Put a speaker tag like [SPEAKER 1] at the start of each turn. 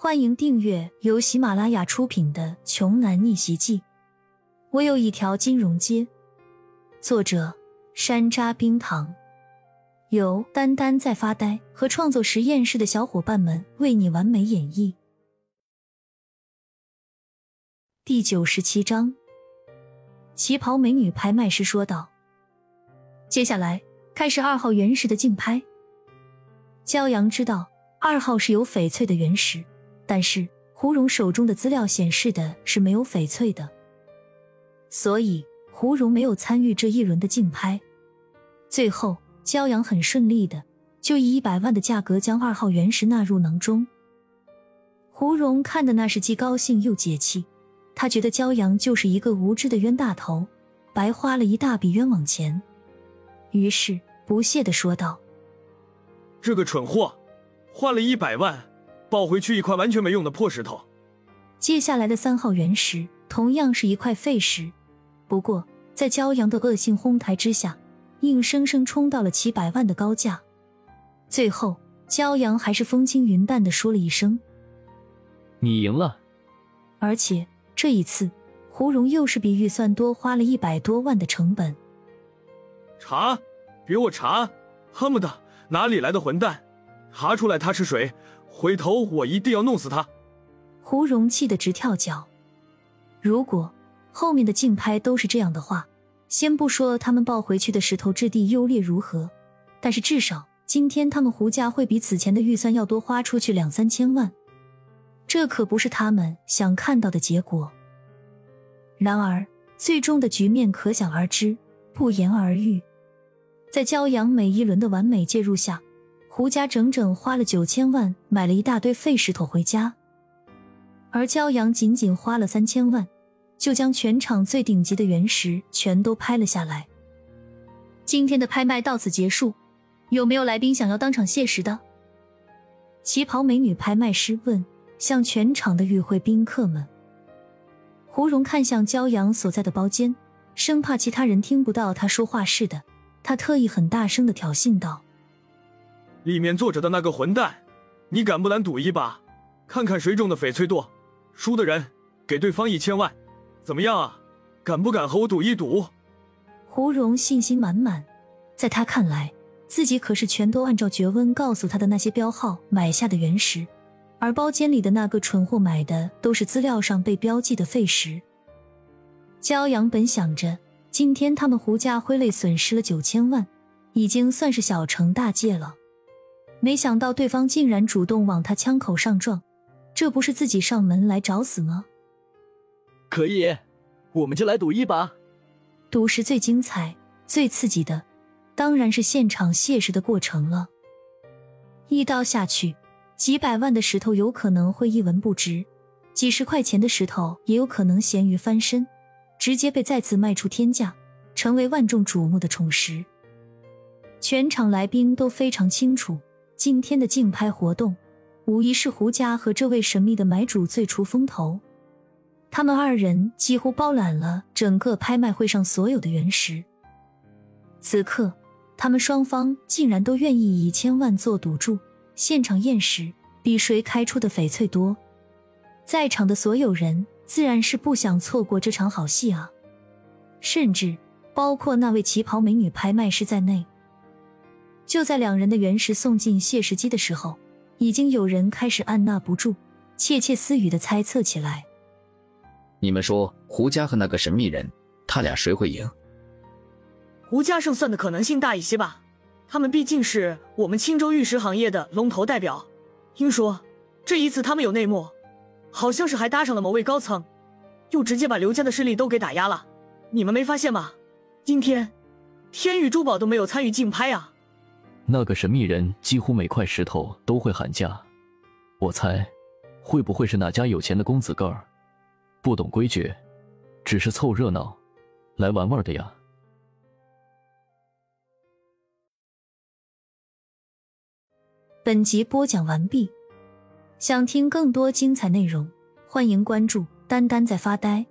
[SPEAKER 1] 欢迎订阅由喜马拉雅出品的《穷男逆袭记》。我有一条金融街。作者：山楂冰糖，由丹丹在发呆和创作实验室的小伙伴们为你完美演绎。第九十七章，旗袍美女拍卖师说道：“接下来开始二号原石的竞拍。”骄阳知道二号是有翡翠的原石。但是胡蓉手中的资料显示的是没有翡翠的，所以胡蓉没有参与这一轮的竞拍。最后，骄阳很顺利的就以一百万的价格将二号原石纳入囊中。胡蓉看的那是既高兴又解气，他觉得骄阳就是一个无知的冤大头，白花了一大笔冤枉钱，于是不屑的说道：“
[SPEAKER 2] 这个蠢货，花了一百万。”抱回去一块完全没用的破石头。
[SPEAKER 1] 接下来的三号原石同样是一块废石，不过在骄阳的恶性哄抬之下，硬生生冲到了几百万的高价。最后，骄阳还是风轻云淡的说了一声：“
[SPEAKER 3] 你赢了。”
[SPEAKER 1] 而且这一次，胡蓉又是比预算多花了一百多万的成本。
[SPEAKER 2] 查，给我查！恨不得哪里来的混蛋，查出来他是谁！回头我一定要弄死他！
[SPEAKER 1] 胡蓉气得直跳脚。如果后面的竞拍都是这样的话，先不说他们抱回去的石头质地优劣如何，但是至少今天他们胡家会比此前的预算要多花出去两三千万，这可不是他们想看到的结果。然而，最终的局面可想而知，不言而喻。在骄阳每一轮的完美介入下。胡家整整花了九千万买了一大堆废石头回家，而骄阳仅仅花了三千万，就将全场最顶级的原石全都拍了下来。今天的拍卖到此结束，有没有来宾想要当场谢石的？旗袍美女拍卖师问向全场的与会宾客们。胡蓉看向骄阳所在的包间，生怕其他人听不到他说话似的，他特意很大声的挑衅道。
[SPEAKER 2] 里面坐着的那个混蛋，你敢不敢赌一把，看看谁中的翡翠多？输的人给对方一千万，怎么样啊？敢不敢和我赌一赌？
[SPEAKER 1] 胡蓉信心满满，在他看来，自己可是全都按照觉温告诉他的那些标号买下的原石，而包间里的那个蠢货买的都是资料上被标记的废石。骄阳本想着今天他们胡家挥泪损失了九千万，已经算是小成大戒了。没想到对方竟然主动往他枪口上撞，这不是自己上门来找死吗？
[SPEAKER 3] 可以，我们就来赌一把。
[SPEAKER 1] 赌石最精彩、最刺激的，当然是现场谢石的过程了。一刀下去，几百万的石头有可能会一文不值，几十块钱的石头也有可能咸鱼翻身，直接被再次卖出天价，成为万众瞩目的宠石。全场来宾都非常清楚。今天的竞拍活动，无疑是胡家和这位神秘的买主最出风头。他们二人几乎包揽了整个拍卖会上所有的原石。此刻，他们双方竟然都愿意以千万做赌注，现场验石，比谁开出的翡翠多。在场的所有人自然是不想错过这场好戏啊，甚至包括那位旗袍美女拍卖师在内。就在两人的原石送进谢石机的时候，已经有人开始按捺不住，窃窃私语的猜测起来。
[SPEAKER 4] 你们说胡家和那个神秘人，他俩谁会赢？
[SPEAKER 5] 胡家胜算的可能性大一些吧，他们毕竟是我们青州玉石行业的龙头代表。听说这一次他们有内幕，好像是还搭上了某位高层，又直接把刘家的势力都给打压了。你们没发现吗？今天天宇珠宝都没有参与竞拍啊。
[SPEAKER 3] 那个神秘人几乎每块石头都会喊价，我猜，会不会是哪家有钱的公子哥儿，不懂规矩，只是凑热闹，来玩玩的呀？
[SPEAKER 1] 本集播讲完毕，想听更多精彩内容，欢迎关注“丹丹在发呆”。